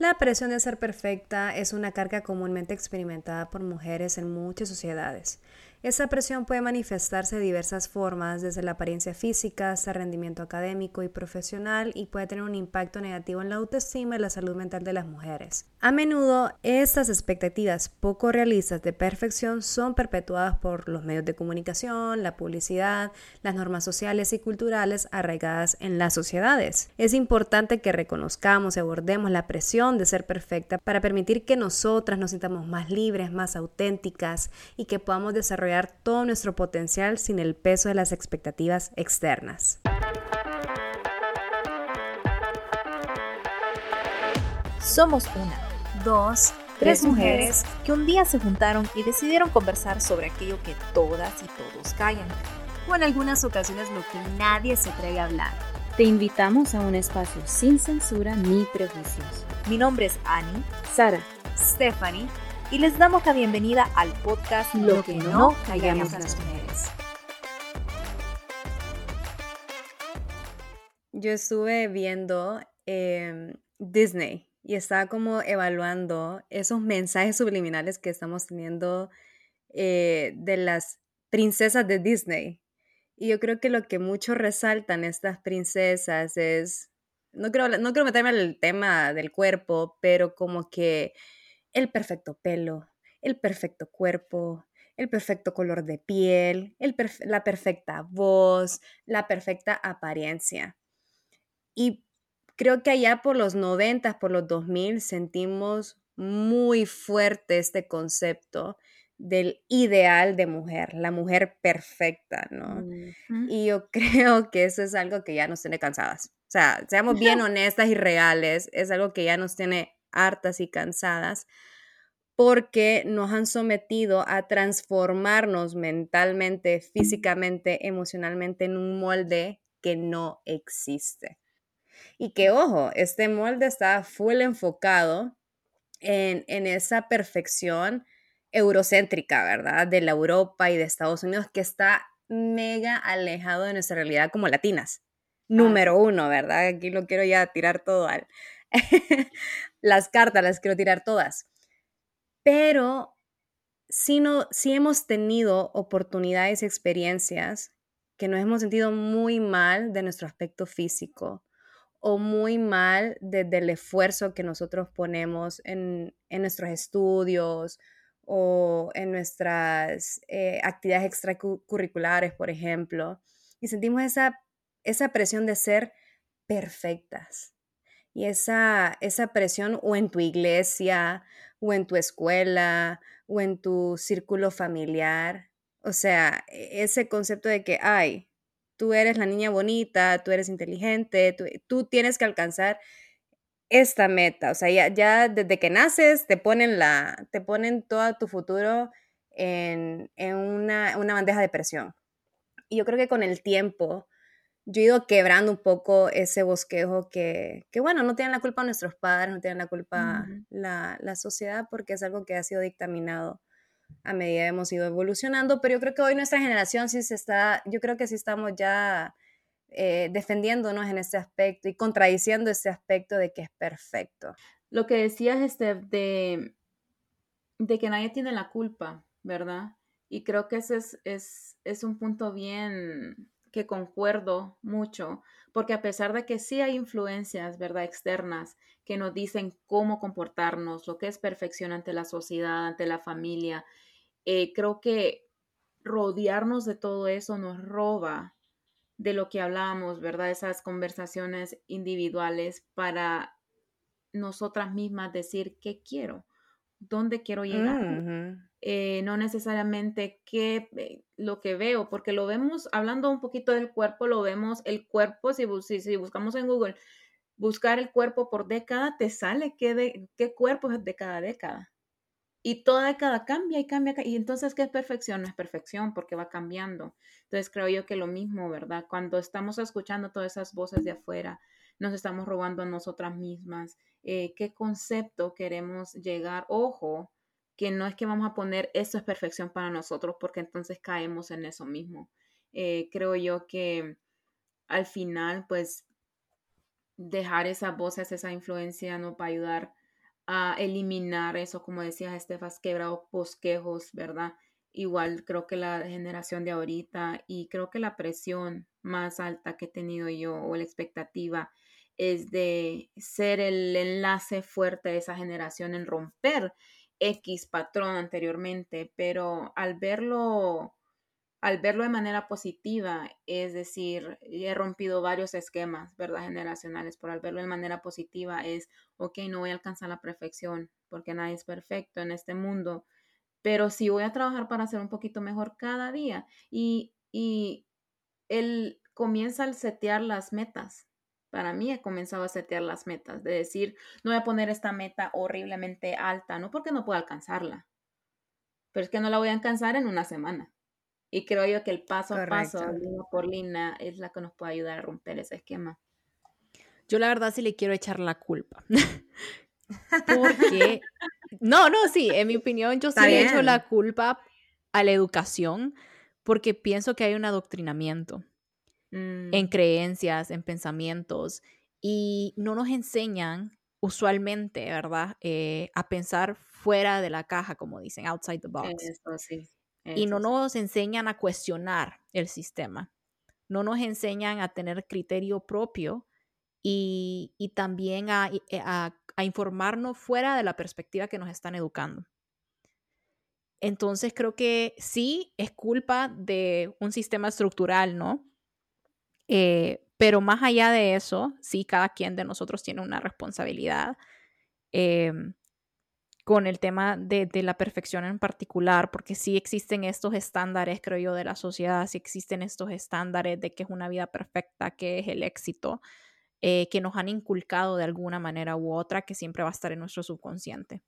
La presión de ser perfecta es una carga comúnmente experimentada por mujeres en muchas sociedades. Esa presión puede manifestarse de diversas formas, desde la apariencia física hasta rendimiento académico y profesional, y puede tener un impacto negativo en la autoestima y la salud mental de las mujeres. A menudo, estas expectativas poco realistas de perfección son perpetuadas por los medios de comunicación, la publicidad, las normas sociales y culturales arraigadas en las sociedades. Es importante que reconozcamos y abordemos la presión de ser perfecta para permitir que nosotras nos sintamos más libres, más auténticas y que podamos desarrollar todo nuestro potencial sin el peso de las expectativas externas. Somos una, dos, tres mujeres que un día se juntaron y decidieron conversar sobre aquello que todas y todos callan, o en algunas ocasiones lo que nadie se atreve a hablar. Te invitamos a un espacio sin censura ni prejuicios. Mi nombre es Annie, Sara, Stephanie y les damos la bienvenida al podcast Lo, que, no callamos las mujeres. Yo estuve viendo em, Disney y estaba como evaluando esos mensajes subliminales que estamos teniendo eh, de las princesas de Disney. Y yo creo que lo que mucho resaltan estas princesas es, no creo, no quiero meterme el tema del cuerpo, pero como que el perfecto pelo, el perfecto cuerpo, el perfecto color de piel, la perfecta voz, la perfecta apariencia. Y creo que allá por los 90, por los 2000, sentimos muy fuerte este concepto del ideal de mujer, la mujer perfecta, ¿no? Y yo creo que eso es algo que ya nos tiene cansadas. O sea, seamos bien honestas y reales, es algo que ya nos tiene hartas y cansadas porque nos han sometido a transformarnos mentalmente, físicamente, emocionalmente en un molde que no existe. Y que, ojo, este molde está full enfocado en, en esa perfección eurocéntrica, ¿verdad? De la Europa y de Estados Unidos, que está mega alejado de nuestra realidad como latinas. Número uno, ¿verdad? Aquí lo quiero ya tirar todo al, las cartas las quiero tirar todas. Pero si, no, si hemos tenido oportunidades experiencias que nos hemos sentido muy mal de nuestro aspecto físico o muy mal desde el esfuerzo que nosotros ponemos en, nuestros estudios o en nuestras eh, actividades extracurriculares, por ejemplo, y sentimos esa, esa presión de ser perfectas, y esa, esa presión o en tu iglesia o en tu escuela o en tu círculo familiar. O sea, e, ese concepto de que, ay, tú eres la niña bonita, tú eres inteligente, tú, tienes que alcanzar esta meta. O sea, ya, ya, desde que naces te ponen, la, te ponen todo tu futuro en, en una, una bandeja de presión. Y yo creo que con el tiempo yo he ido quebrando un poco ese bosquejo que, que, bueno, no tienen la culpa nuestros padres, no tienen la culpa la, la, sociedad, porque es algo que ha sido dictaminado a medida que hemos ido evolucionando, pero yo creo que hoy nuestra generación sí se está, yo creo que sí estamos ya eh, defendiéndonos en este aspecto y contradiciendo este aspecto de que es perfecto. Lo que decías, este, de, de que nadie tiene la culpa, ¿verdad? Y creo que ese es, es, es un punto bien que concuerdo mucho, porque a pesar de que sí hay influencias, ¿verdad?, externas que nos dicen cómo comportarnos, lo que es perfección ante la sociedad, ante la familia, eh, creo que rodearnos de todo eso nos roba de lo que hablamos, ¿verdad? Esas conversaciones individuales para nosotras mismas decir qué quiero, dónde quiero llegar. Eh, no necesariamente qué eh, lo que veo, porque lo vemos, hablando un poquito del cuerpo, lo vemos, el cuerpo, si, si, buscamos en Google, buscar el cuerpo por década, te sale qué, de, qué cuerpo es de cada década. Y toda década cambia y cambia. Y entonces, ¿qué es perfección? No es perfección porque va cambiando. Entonces, creo yo que lo mismo, ¿verdad? Cuando estamos escuchando todas esas voces de afuera, nos estamos robando a nosotras mismas. Eh, ¿Qué concepto queremos llegar? Ojo, que no es que vamos a poner eso es perfección para nosotros porque entonces caemos en eso mismo. Eh, creo yo que al final, pues, dejar esas voces, esa influencia nos va a ayudar a eliminar eso, como decías, Estefas, quebrado bosquejos, ¿verdad? Igual creo que la generación de ahorita y creo que la presión más alta que he tenido yo o la expectativa es de ser el enlace fuerte de esa generación en romper X patrón anteriormente, pero al verlo al verlo de manera positiva, es decir, he rompido varios esquemas, ¿verdad? Generacionales, pero al verlo de manera positiva es, ok, no voy a alcanzar la perfección, porque nadie es perfecto en este mundo, pero sí voy a trabajar para ser un poquito mejor cada día. Y, y él comienza al setear las metas. Para mí he comenzado a setear las metas, de decir, no voy a poner esta meta horriblemente alta, no porque no pueda alcanzarla, pero es que no la voy a alcanzar en una semana y creo yo que el paso a paso, línea por línea, es la que nos puede ayudar a romper ese esquema. Yo la verdad sí le quiero echar la culpa. Porque, no, no, sí, en mi opinión yo sí le echo la culpa a la educación porque pienso que hay un adoctrinamiento en mm. creencias, en pensamientos y no nos enseñan usualmente, ¿verdad? Eh, a pensar fuera de la caja, como dicen, outside the box. Eso, sí y no nos enseñan a cuestionar el sistema, no nos enseñan a tener criterio propio y, también eh, a, informarnos fuera de la perspectiva que nos están educando. Entonces creo que sí es culpa de un sistema estructural, ¿no? Eh, pero más allá de eso, sí, cada quien de nosotros tiene una responsabilidad. Em, con el tema de, la perfección en particular, porque sí existen estos estándares, creo yo, de la sociedad, sí existen estos estándares de que es una vida perfecta, que es el éxito, eh, que nos han inculcado de alguna manera u otra, que siempre va a estar en nuestro subconsciente.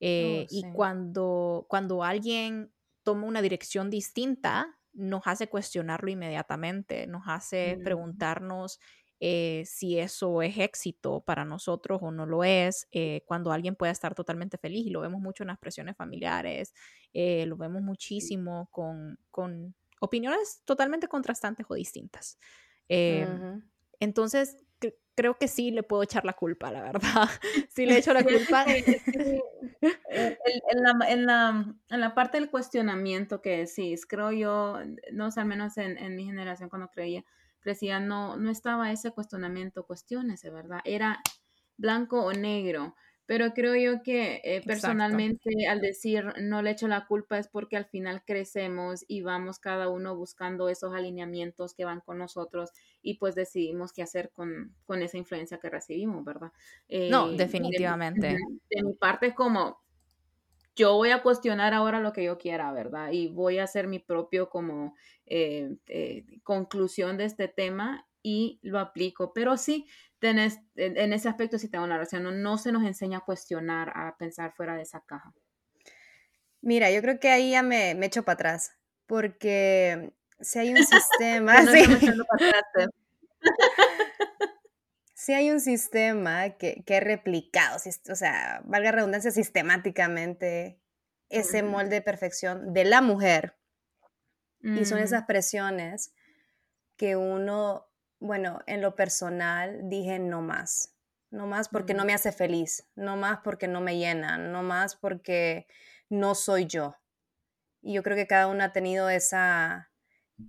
Eh, y cuando, cuando alguien toma una dirección distinta, nos hace cuestionarlo inmediatamente, nos hace preguntarnos eh, si eso es éxito para nosotros o no lo es, eh, cuando alguien puede estar totalmente feliz y lo vemos mucho en las presiones familiares, eh, lo vemos muchísimo con, con, opiniones totalmente contrastantes o distintas. Em, entonces, creo que sí le puedo echar la culpa, la verdad. sí le echo la culpa. en, la, en, la, en, la, parte del cuestionamiento que decís, creo yo, no sé, al menos en, en mi generación cuando creía, crecía, no, no estaba ese cuestionamiento, cuestiones, ¿verdad? Era blanco o negro. Pero creo yo que eh, personalmente al decir no le echo la culpa es porque al final crecemos y vamos cada uno buscando esos alineamientos que van con nosotros y pues decidimos qué hacer con, con esa influencia que recibimos, ¿verdad? no, eh, definitivamente. de mi parte es como, yo voy a cuestionar ahora lo que yo quiera, ¿verdad? Y voy a hacer mi propio como eh, eh, conclusión de este tema y lo aplico. Pero sí, tenés, en, ese aspecto sí tengo una razón, no, se nos enseña a cuestionar, a pensar fuera de esa caja. Mira, yo creo que ahí ya me, me echo para atrás, porque si hay un sistema... si hay un sistema que, que replicado, o sea, valga redundancia, sistemáticamente ese molde de perfección de la mujer. Y son mm. esas presiones que uno, bueno, en lo personal dije no más. No más porque no me hace feliz, no más porque no me llena, no más porque no soy yo. Y yo creo que cada uno ha tenido esa,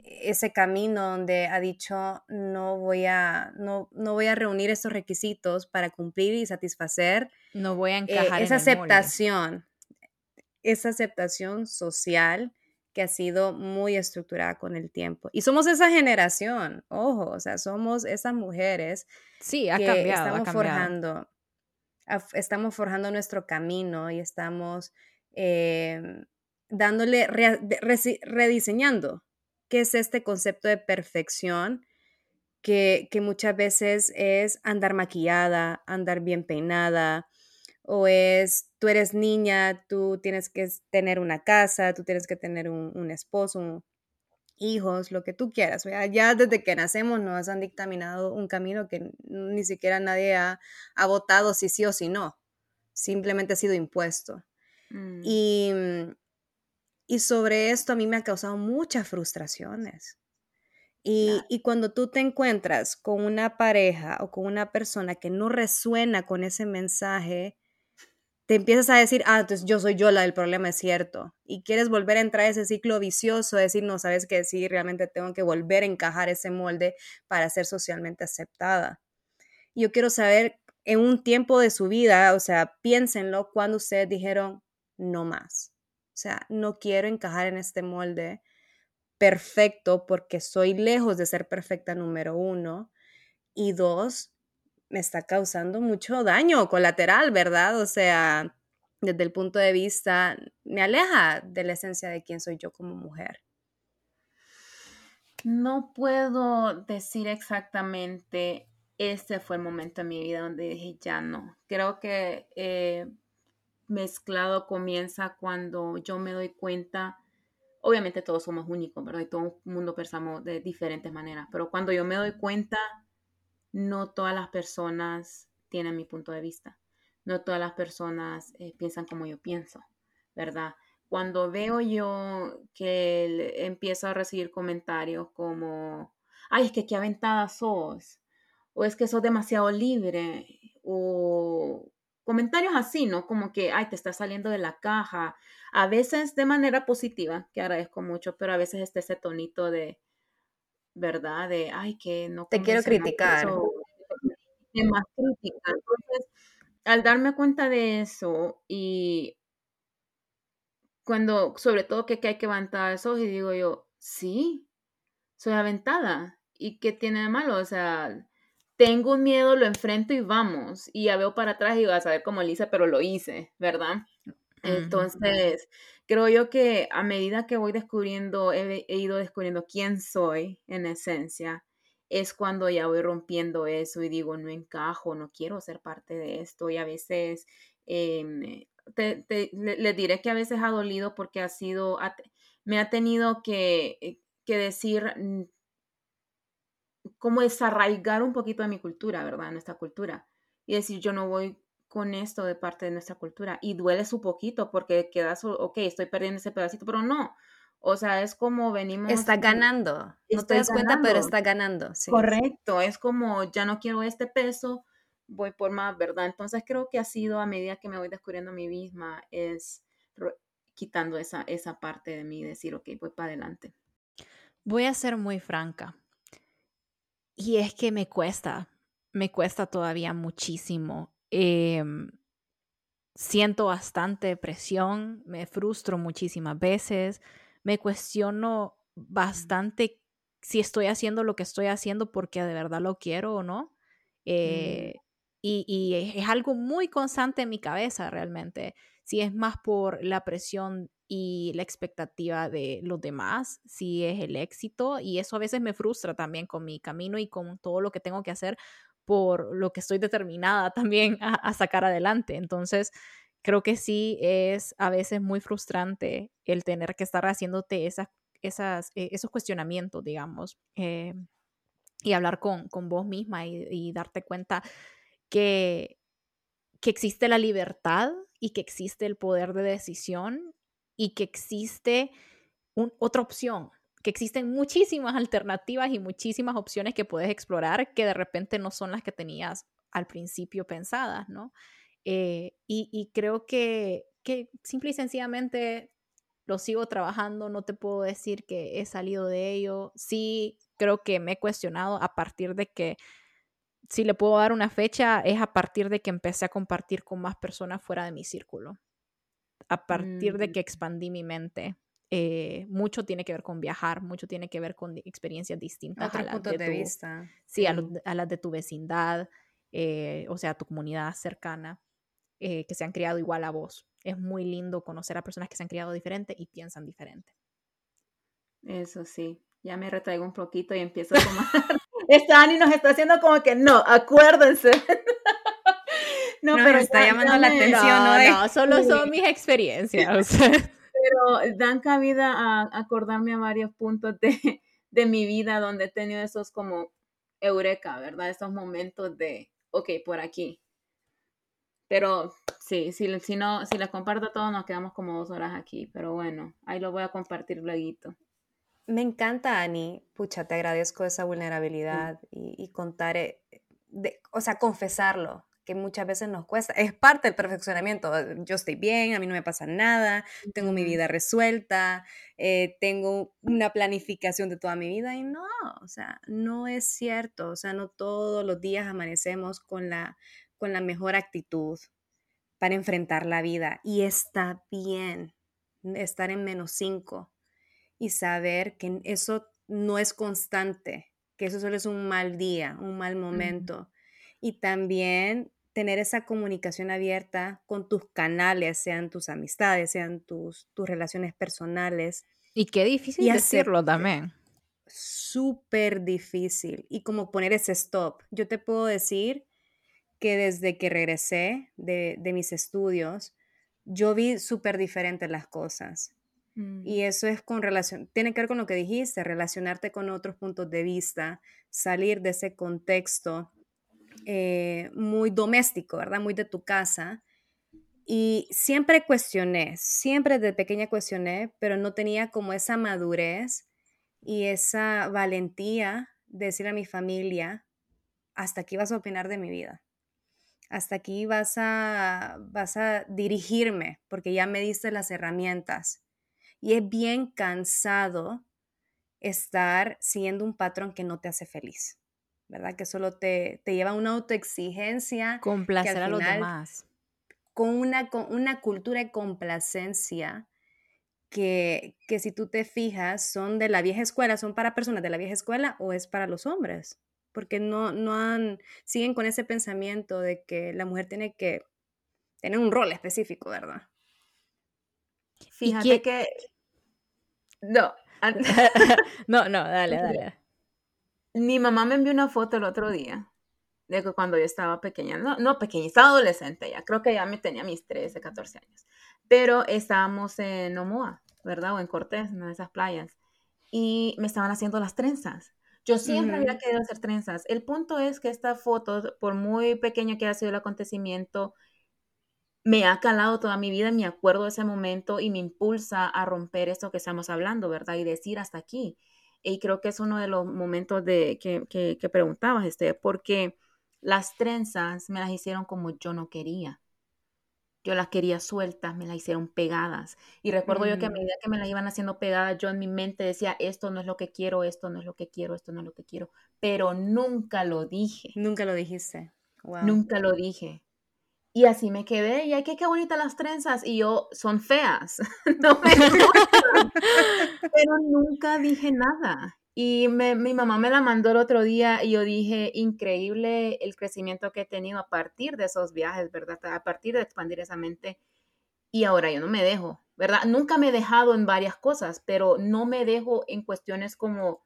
ese camino donde ha dicho no voy a no, no voy a reunir estos requisitos para cumplir y satisfacer no voy a eh, encajar esa aceptación esa aceptación social que ha sido muy estructurada con el tiempo. Y somos esa generación ojo o sea somos esas mujeres sí ha cambiado estamos forjando estamos forjando nuestro camino y estamos eh, dándole rediseñando qué es este concepto de perfección que, muchas veces es andar maquillada, andar bien peinada, o es tú eres niña, tú tienes que tener una casa, tú tienes que tener un, esposo, hijos, lo que tú quieras. Ya desde que nacemos nos han dictaminado un camino que ni siquiera nadie ha, votado si sí o si no. Simplemente ha sido impuesto. Mm. Y, y sobre esto a mí me ha causado muchas frustraciones. Y, y, cuando tú te encuentras con una pareja o con una persona que no resuena con ese mensaje te empiezas a decir, ah, entonces yo soy yo la del problema, es cierto. Y quieres volver a entrar a ese ciclo vicioso, decir, no, sabes que sí, realmente tengo que volver a encajar ese molde para ser socialmente aceptada. Yo quiero saber, en un tiempo de su vida, o sea, piénsenlo, cuando ustedes dijeron, no más. O sea, no quiero encajar en este molde perfecto porque soy lejos de ser perfecta, número uno. Y dos, me está causando mucho daño colateral, ¿verdad? O sea, desde el punto de vista, me aleja de la esencia de quién soy yo como mujer. No puedo decir exactamente, este fue el momento en mi vida donde dije, ya no. Creo que eh, mezclado comienza cuando yo me doy cuenta, obviamente todos somos únicos, ¿verdad? Y todo el mundo pensamos de diferentes maneras, pero cuando yo me doy cuenta no todas las personas tienen mi punto de vista. No todas las personas eh, piensan como yo pienso, ¿verdad? Cuando veo yo que empiezo a recibir comentarios como, ay, es que qué aventada sos, o es que sos demasiado libre, o comentarios así, ¿no? Como que, ay, te estás saliendo de la caja. A veces de manera positiva, que agradezco mucho, pero a veces está ese tonito de, ¿verdad? De, ay, que no... Te quiero criticar. De más crítica. Entonces, al darme cuenta de eso y cuando, sobre todo que, hay que levantar eso y digo yo, sí, soy aventada. ¿Y qué tiene de malo? O sea, tengo un miedo, lo enfrento y vamos. Y ya veo para atrás y vas a ver cómo lo hice, pero lo hice, ¿verdad? Entonces, creo yo que a medida que voy descubriendo, he, ido descubriendo quién soy en esencia, es cuando ya voy rompiendo eso y digo, no encajo, no quiero ser parte de esto. Y a veces, eh, le, diré que a veces ha dolido porque ha sido, me ha tenido que, eh, que decir, mm, cómo desarraigar un poquito de mi cultura, ¿verdad? Nuestra cultura. Y decir, yo no voy con esto de parte de nuestra cultura. Y duele su poquito porque quedas, ok, estoy perdiendo ese pedacito, pero no. O sea, es como venimos. Está ganando. No te das cuenta, pero está ganando. Sí. Correcto. Es como, ya no quiero este peso, voy por más, ¿verdad? Entonces creo que ha sido a medida que me voy descubriendo a mí misma, es quitando esa, esa parte de mí, decir, ok, voy para adelante. Voy a ser muy franca. Y es que me cuesta, me cuesta todavía muchísimo Em, siento bastante presión, me frustro muchísimas veces, me cuestiono bastante si estoy haciendo lo que estoy haciendo porque de verdad lo quiero o no. Eh, y, y, es algo muy constante en mi cabeza realmente. Si es más por la presión y la expectativa de los demás, si es el éxito, y eso a veces me frustra también con mi camino y con todo lo que tengo que hacer, por lo que estoy determinada también a, sacar adelante. Entonces, creo que sí es a veces muy frustrante el tener que estar haciéndote esas, eh, esos cuestionamientos, digamos, eh, y hablar con, con vos misma y, darte cuenta que, que existe la libertad y que existe el poder de decisión y que existe otra opción, que existen muchísimas alternativas y muchísimas opciones que puedes explorar que de repente no son las que tenías al principio pensadas, ¿no? Eh, y, creo que, que simple y sencillamente lo sigo trabajando, no te puedo decir que he salido de ello. Sí, creo que me he cuestionado a partir de que, si le puedo dar una fecha, es a partir de que empecé a compartir con más personas fuera de mi círculo, a partir de mm. que expandí mi mente. Eh, mucho tiene que ver con viajar, mucho tiene que ver con experiencias distintas a las de, tu, vista. Sí, a, las de tu vecindad, eh, o sea, tu comunidad cercana, eh, que se han criado igual a vos. Es muy lindo conocer a personas que se han criado diferente y piensan diferente. Eso sí, ya me retraigo un poquito y empiezo a tomar. Esta Ani nos está haciendo como que no, acuérdense. no, pero está llamando la atención. No, no, solo son mis experiencias. pero dan cabida a acordarme a varios puntos de, de mi vida donde he tenido esos como eureka, ¿verdad? Esos momentos de, ok, por aquí. Pero sí, si, si no, si les comparto todo, nos quedamos como dos horas aquí. Pero bueno, ahí lo voy a compartir luego. Me encanta, Ani. Pucha, te agradezco esa vulnerabilidad y, contar, eh, de, o sea, confesarlo, que muchas veces nos cuesta. Es parte del perfeccionamiento. Yo estoy bien, a mí no me pasa nada, tengo mi vida resuelta, eh, tengo una planificación de toda mi vida y no, o sea, no es cierto. O sea, no todos los días amanecemos con la, con la mejor actitud para enfrentar la vida y está bien estar en menos cinco y saber que eso no es constante, que eso solo es un mal día, un mal momento. Y también tener esa comunicación abierta con tus canales, sean tus amistades, sean tus, tus relaciones personales. Y qué difícil decirlo también. Súper difícil. Y como poner ese stop. Yo te puedo decir que desde que regresé de, de mis estudios, yo vi súper diferentes las cosas. Mm. Y eso es con relación, tiene que ver con lo que dijiste, relacionarte con otros puntos de vista, salir de ese contexto eh, muy doméstico, ¿verdad? Muy de tu casa. Y siempre cuestioné, siempre de pequeña cuestioné, pero no tenía como esa madurez y esa valentía de decir a mi familia, hasta aquí vas a opinar de mi vida. Hasta aquí vas a, vas a dirigirme porque ya me diste las herramientas y es bien cansado estar siguiendo un patrón que no te hace feliz, ¿verdad? Que solo te, te lleva a una autoexigencia. Complacer a los demás. Con una, con una cultura de complacencia que, que si tú te fijas son de la vieja escuela, son para personas de la vieja escuela o es para los hombres, porque no, no han, siguen con ese pensamiento de que la mujer tiene que tener un rol específico, ¿verdad? Fíjate que no. no, no, dale, dale. Mi mamá me envió una foto el otro día de cuando yo estaba pequeña, no, no pequeña, estaba adolescente ya, creo que ya me tenía mis 13, 14 años, pero estábamos en Omoa, ¿verdad? O en Cortés, en una de esas playas, y me estaban haciendo las trenzas. Yo siempre había querido hacer trenzas. El punto es que esta foto, por muy pequeño que haya sido el acontecimiento, me ha calado toda mi vida, me acuerdo de ese momento y me impulsa a romper esto que estamos hablando, ¿verdad? Y decir hasta aquí. Y creo que es uno de los momentos de, que, que, preguntabas, este, porque las trenzas me las hicieron como yo no quería. Yo las quería sueltas, me las hicieron pegadas. Y recuerdo yo que a mm. medida que me las iban haciendo pegadas, yo en mi mente decía, esto no es lo que quiero, esto no es lo que quiero, esto no es lo que quiero. Pero nunca lo dije. Nunca lo dijiste. Nunca lo dije. Y así me quedé, y ay, qué, qué bonitas las trenzas, y yo, son feas, no me gustan, pero nunca dije nada. Y mi mamá me la mandó el otro día y yo dije, increíble el crecimiento que he tenido a partir de esos viajes, ¿verdad? A partir de expandir esa mente. Y ahora yo no me dejo, ¿verdad? Nunca me he dejado en varias cosas, pero no me dejo en cuestiones como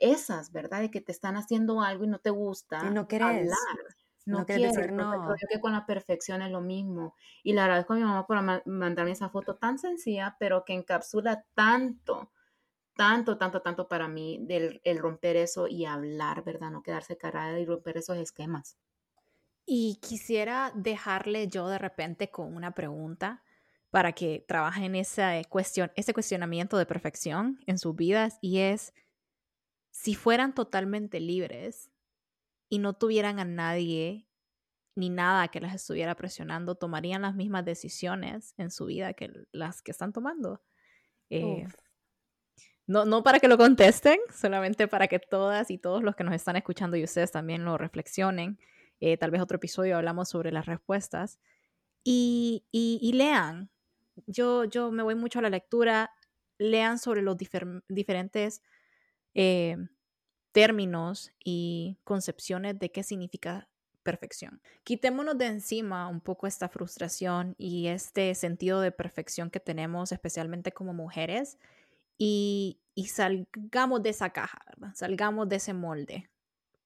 esas, ¿verdad? De que te están haciendo algo y no te gusta. Y no querés. Hablar no, quiero, decir no. Creo que con la perfección es lo mismo. Y le agradezco a mi mamá por mandarme esa foto tan sencilla, pero que encapsula tanto, tanto, tanto, tanto para mí del el romper eso y hablar, ¿verdad? No quedarse carada y romper esos esquemas. Y quisiera dejarle yo de repente con una pregunta para que trabajen esa cuestión, ese cuestionamiento de perfección en sus vidas y es, si fueran totalmente libres, y no tuvieran a nadie ni nada que las estuviera presionando, tomarían las mismas decisiones en su vida que las que están tomando. Eh, no, no para que lo contesten, solamente para que todas y todos los que nos están escuchando y ustedes también lo reflexionen. Eh, tal vez otro episodio hablamos sobre las respuestas. Y, y, lean. Yo, yo me voy mucho a la lectura. Lean sobre los diferentes eh, términos y concepciones de qué significa perfección. Quitémonos de encima un poco esta frustración y este sentido de perfección que tenemos, especialmente como mujeres, y, salgamos de esa caja, salgamos de ese molde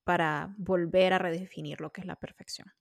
para volver a redefinir lo que es la perfección.